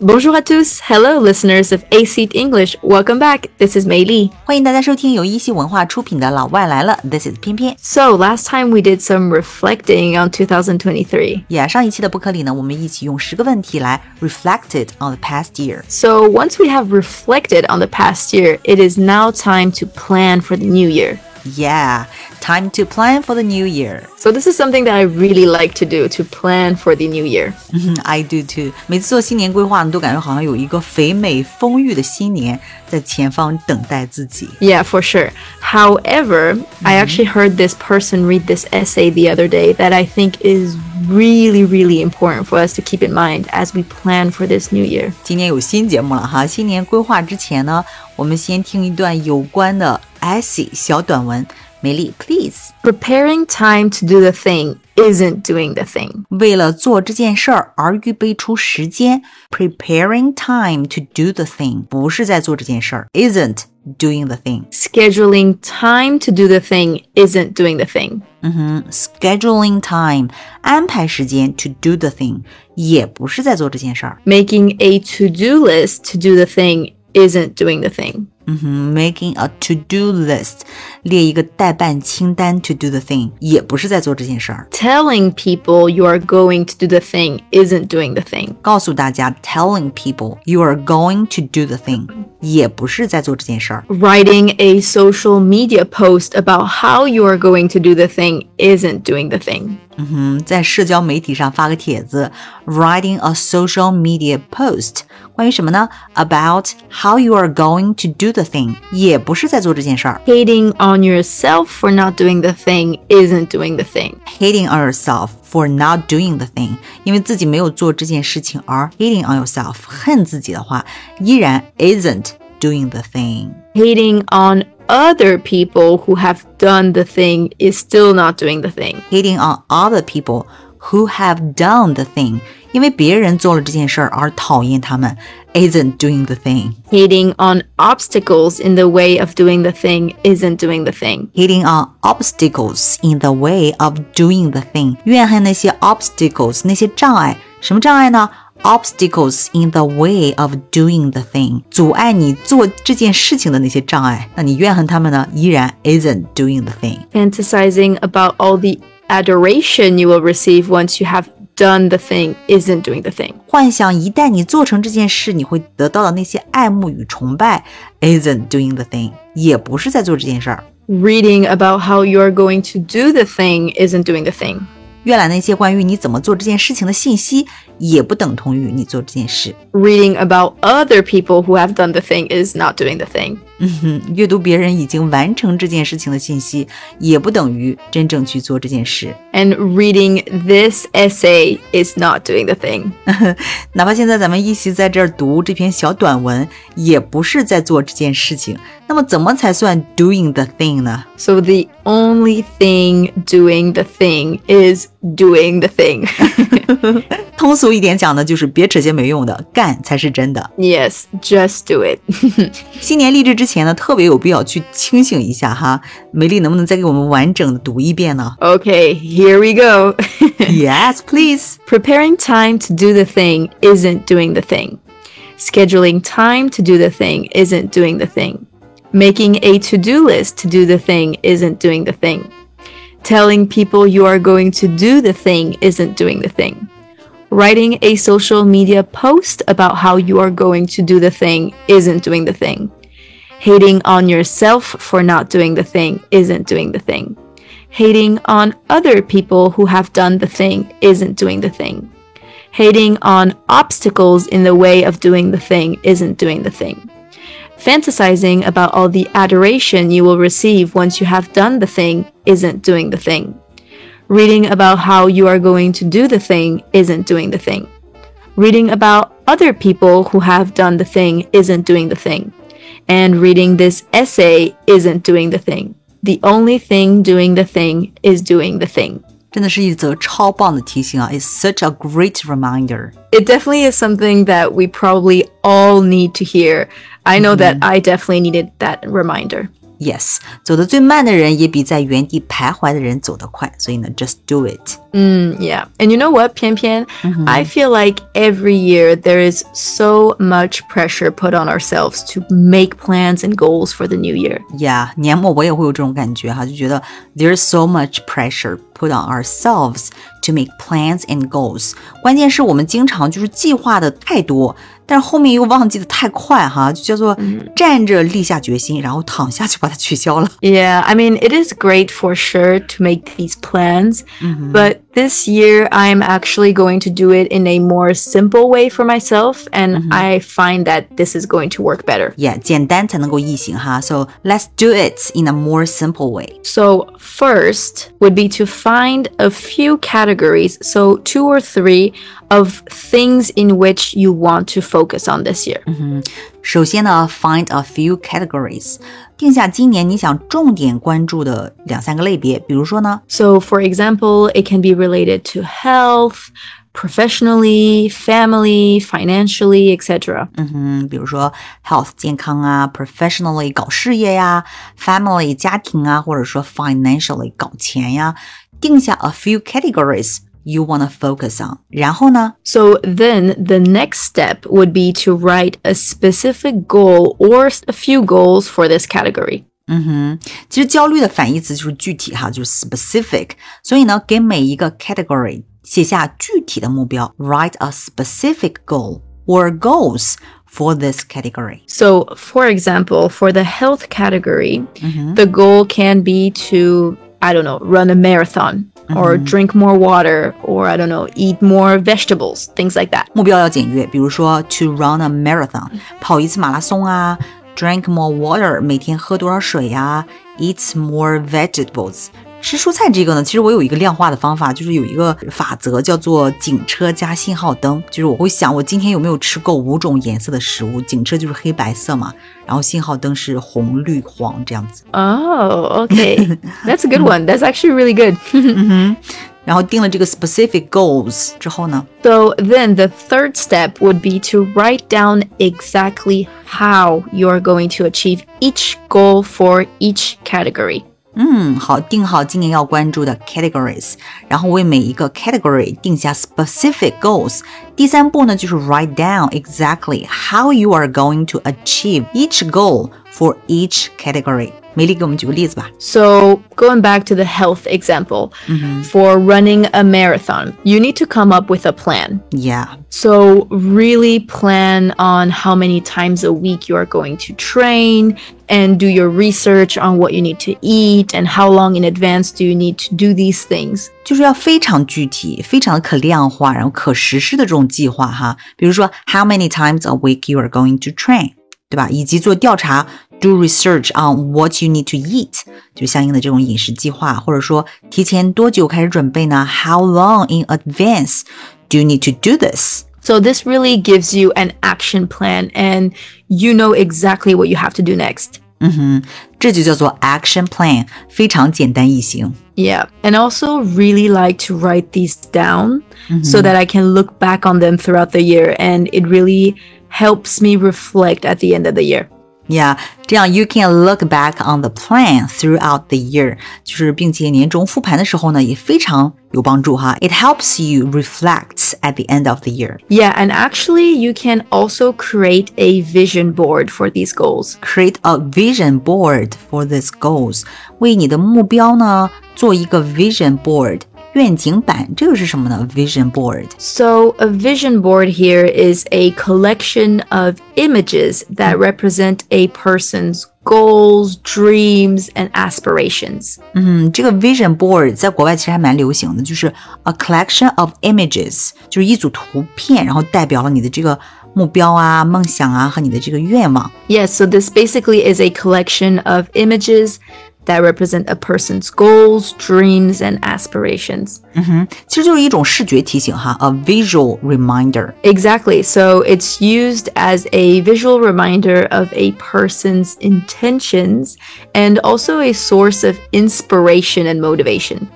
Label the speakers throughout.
Speaker 1: Bonjour à tous, hello listeners of A Seat English. Welcome back. This is Mei Li.
Speaker 2: 欢迎大家收听由一席文化出品的《老外来了》，This is 翩翩。
Speaker 1: So last time we did some reflecting on 2023.
Speaker 2: Yeah，上一期的播客里呢，我们一起用十个问题来 reflected on the past year.
Speaker 1: So once we have reflected on the past year, it is now time to plan for the new year.
Speaker 2: Yeah, time to plan for the new year.
Speaker 1: So, this is something that I really like to do to plan for the new year.
Speaker 2: 嗯，I do too。每次做新年规划呢，都感觉好像有一个肥美丰裕的新年在前方等待自己。
Speaker 1: Yeah, for sure. However, I actually heard this person read this essay the other day that I think is really really important for us to keep in mind as we plan for this new year。
Speaker 2: 今年有新节目了哈，新年规划之前呢，我们先听一段有关的 Essay 小短文。美丽，please。
Speaker 1: Preparing time to do the thing isn't doing the thing.
Speaker 2: 为了做这件事儿而预备出时间，preparing time to do the thing 不是在做这件事儿，isn't doing the thing。
Speaker 1: Scheduling time to do the thing isn't doing the thing.
Speaker 2: 嗯哼，scheduling time 安排时间 to do the thing 也不是在做这件事儿。
Speaker 1: Making a to do list to do the thing isn't doing the thing.
Speaker 2: 嗯哼，making a to do list 列一个待办清单 to do the thing 也不是在做这件事儿。
Speaker 1: Telling people you are going to do the thing isn't doing the thing.
Speaker 2: 告诉大家，telling people you are going to do the thing 也不是在做这件事儿。
Speaker 1: Writing a social media post about how you are going to do the thing isn't doing the thing.
Speaker 2: 嗯，在社交媒体上发个帖子，writing a social media post， 关于什么呢？About how you are going to do the thing，也不是在做这件事儿。
Speaker 1: Hating on yourself for not doing the thing isn't doing the thing.
Speaker 2: Hating on yourself for not doing the thing，因为自己没有做这件事情而 hating on yourself，恨自己的话，依然 isn't doing the thing。
Speaker 1: Hating on other people who have done the thing is still not doing the thing.
Speaker 2: Hating on other people who have done the thing，因为别人做了这件事儿而讨厌他们，isn't doing the thing。
Speaker 1: Hating on obstacles in the way of doing the thing isn't doing the thing.
Speaker 2: hitting on obstacles in the way of doing the thing，怨恨那些 obstacles 那些障碍，什么障碍呢？obstacles in the way of doing the thing，阻碍你做这件事情的那些障碍，那你怨恨他们呢，依然 isn't doing the thing。
Speaker 1: Fantasizing about all the adoration you will receive once you have done the thing isn't doing the thing.
Speaker 2: 幻想一旦你做成这件事，你会得到的那些爱慕与崇拜，isn't doing the thing，也不是在做这件事儿。
Speaker 1: Reading about how you are going to do the thing isn't doing the thing.
Speaker 2: 阅览那些关于你怎么做这件事情的信息， 也不等同于你做这件事。
Speaker 1: Reading about other people who have done the thing is not doing the thing.
Speaker 2: 嗯哼，阅读别人已经完成这件事情的信息，也不等于真正去做这件事。
Speaker 1: And reading this essay is not doing the thing.
Speaker 2: 哪怕现在咱们一起在这儿读这篇小短文，也不是在做这件事情。那么，怎么才算 doing the thing 呢？
Speaker 1: So the only thing doing the thing is doing the thing.
Speaker 2: 通俗一点讲呢，就是别扯些没用的，干才是真的。
Speaker 1: yes, just do it.
Speaker 2: 新年励志之前呢，特别有必要去清醒一下哈。美丽能不能再给我们完整的读一遍呢
Speaker 1: okay, here we go.
Speaker 2: ？Yes, please.
Speaker 1: Preparing time to do the thing isn't doing the thing. Scheduling time to do the thing isn't doing the thing. Making a to do list to do the thing isn't doing the thing. Telling people you are going to do the thing isn't doing the thing. Writing a social media post about how you are going to do the thing isn't doing the thing. Hating on yourself for not doing the thing isn't doing the thing. Hating on other people who have done the thing isn't doing the thing. Hating on obstacles in the way of doing the thing isn't doing the thing. Fantasizing about all the adoration you will receive once you have done the thing isn't doing the thing. Reading about how you are going to do the thing isn't doing the thing. Reading about other people who have done the thing isn't doing the thing. And reading this essay isn't doing the thing. The only thing doing the thing is doing the thing.
Speaker 2: 真的是一则超棒的提醒啊！It's such a great reminder.
Speaker 1: It definitely is something that we probably all need to hear. I know that I definitely needed that reminder.
Speaker 2: Yes，走得最慢的人也比在原地徘徊的人走得快，所以呢，just do it。
Speaker 1: 嗯，Yeah，and you know what？翩翩、mm hmm. I feel like every year there is so much pressure put on ourselves to make plans and goals for the new year。
Speaker 2: Yeah，年末我也会有这种感觉哈，就觉得 there's so much pressure put on ourselves to make plans and goals。关键是我们经常就是计划的太多。但是后面又忘记的太快哈，就叫做站着立下决心，然后躺下就把它取消了。
Speaker 1: Yeah, I mean, it is great for sure to make these plans, but this year I'm actually going to do it in a more simple way for myself, and I find that this is going to work better.
Speaker 2: Yeah，简单才能够易行哈。So let's do it in a more simple way.
Speaker 1: So, first would be to find a few categories, so two or three of things in which you want to focus on this year.
Speaker 2: 首先呢，find a few categories，定下今年你想重点关注的两三个类别。比如说呢，
Speaker 1: So, for example, it can be related to health, professionally, family, financially, etc.
Speaker 2: 嗯哼，比如说 health 健康啊，professionally 搞事业呀，family 家庭啊，或者说 financially 搞钱呀，定下 a few categories you wanna focus on。然后呢，
Speaker 1: So then the next step would be to write a specific goal or a few goals for this category.
Speaker 2: 嗯哼，其实焦虑的反义词就是具体哈，就是 specific。所以呢，给每一个 category 写下具体的目标，write a specific goal or goals for this category。
Speaker 1: So, for example, for the health category, the goal can be to, I don't know, run a marathon or drink more water or, I don't know, eat more vegetables, things like that.
Speaker 2: 目标要简约，比如说 to run a marathon，跑一次马拉松啊；drink more water，每天喝多少水呀；eat more vegetables。 吃蔬菜这个呢，其实我有一个量化的方法，就是有一个法则叫做警车加信号灯，就是我会想我今天有没有吃够五种颜色的食物，警车就是黑白色嘛，然后信号灯是红绿黄这样子。
Speaker 1: Oh, okay. That's a good one. That's actually really good.
Speaker 2: 然后定了这个 specific goals 之后呢，
Speaker 1: So then the third step would be to write down exactly how you're going to achieve each goal for each category.
Speaker 2: 嗯，好，定好今年要关注的 categories，然后为每一个 category 定下 specific goals。第三步呢，就是 write down exactly how you are going to achieve each goal for each category。 美丽给我们举个例子吧。
Speaker 1: So, going back to the health example, for running a marathon, you need to come up with a plan.
Speaker 2: Yeah，
Speaker 1: So, really plan on how many times a week you are going to train and do your research on what you need to eat and how long in advance do you need to do these things.
Speaker 2: 就是要非常具体、非常的可量化，然后可实施的这种计划哈。比如说，how many times a week you are going to train，对吧？以及做调查 ，do research on what you need to eat，就相应的这种饮食计划，或者说提前多久开始准备呢？How long in advance do you need to do this？
Speaker 1: So, this really gives you an action plan and you know exactly what you have to do next.
Speaker 2: 嗯哼，这就叫做 action plan，非常简单易行。
Speaker 1: Yeah, and also really like to write these down so that I can look back on them throughout the year and it really helps me reflect at the end of the year.
Speaker 2: Yeah，这样 you can look back on the plan throughout the year，就是并且年终复盘的时候呢，也非常有帮助哈。It helps you reflect at the end of the year.
Speaker 1: Yeah, and actually, you can also create a vision board for these goals.
Speaker 2: Create a vision board for these goals，为你的目标呢做一个 vision board 愿景板。这个是什么呢？Vision board。
Speaker 1: So, a vision board here is a collection of images that represent a person's goals, dreams, and aspirations.
Speaker 2: 嗯，这个 vision board 在国外其实还蛮流行的，就是 a collection of images，就是一组图片，然后代表了你的这个目标啊、梦想啊和你的这个愿望。
Speaker 1: Yes, so this basically is a collection of images that represent a person's goals, dreams, and aspirations.
Speaker 2: 其实就是一种视觉提醒哈，a visual reminder。
Speaker 1: Exactly. So it's used as a visual reminder of a person's intentions and also a source of inspiration and motivation.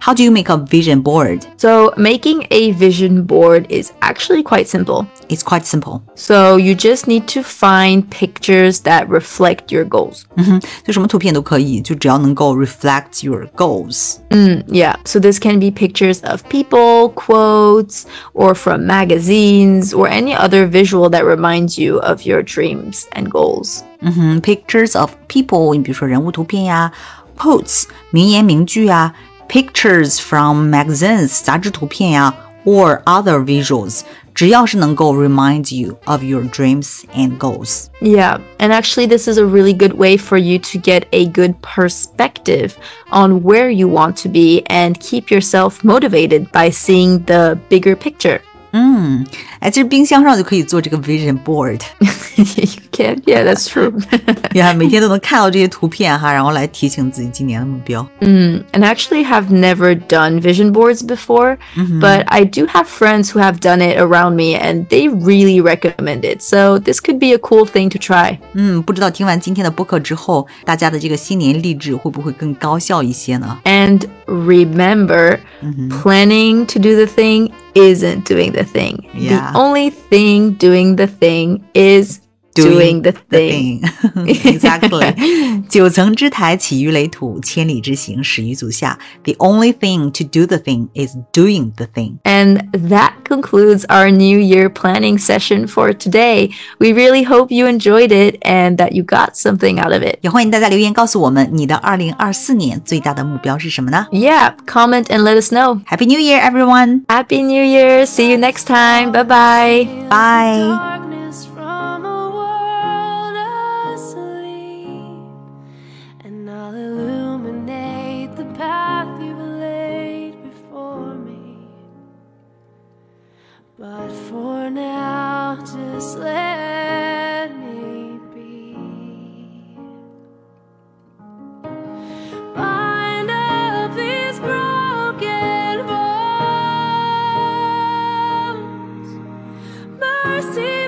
Speaker 2: How do you make a vision board?
Speaker 1: So, making a vision board is actually quite simple.
Speaker 2: It's quite simple.
Speaker 1: So, you just need to find pictures that reflect your goals.
Speaker 2: 嗯哼，就什么图片都可以， 就只要能够 reflect your goals。
Speaker 1: Mm, yeah, so this can be pictures of people, quotes, or from magazines, or any other visual that reminds you of your dreams and goals.
Speaker 2: 嗯哼，pictures of people，你比如说人物图片呀，quotes 名言名句啊，pictures from magazines 杂志图片呀，or other visuals， 只要是能够 remind you of your dreams and goals。
Speaker 1: Yeah, and actually, this is a really good way for you to get a good perspective on where you want to be and keep yourself motivated by seeing the bigger picture.
Speaker 2: 嗯，哎，其实冰箱上就可以做这个 vision board，
Speaker 1: you can, yeah, that's true.
Speaker 2: 你看每天都能看到这些图片哈，然后来提醒自己今年的目标。
Speaker 1: Mm, and I actually have never done vision boards before, but I do have friends who have done it around me and they really recommend it. So this could be a cool thing to try.
Speaker 2: 嗯，不知道听完今天的播客之后，大家的这个新年励志会不会更高效一些呢？
Speaker 1: And remember, planning to do the thing isn't doing the thing.
Speaker 2: Yeah.
Speaker 1: The only thing doing the thing is doing, the thing.
Speaker 2: exactly. 九层之台起于垒土，千里之行始于足下。The only thing to do the thing is doing the thing.
Speaker 1: And that concludes our New Year planning session for today. We really hope you enjoyed it and that you got something out of it.
Speaker 2: 也欢迎大家留言告诉我们，你的二零二四年最大的目标是什么呢
Speaker 1: Yeah, comment and let us know.
Speaker 2: ？Happy New Year, everyone!
Speaker 1: Happy New Year. See you next time. Bye bye.
Speaker 2: Bye.
Speaker 3: Illuminate the path you've laid before me. But for now, just let me be. Bind up these broken bones. Mercy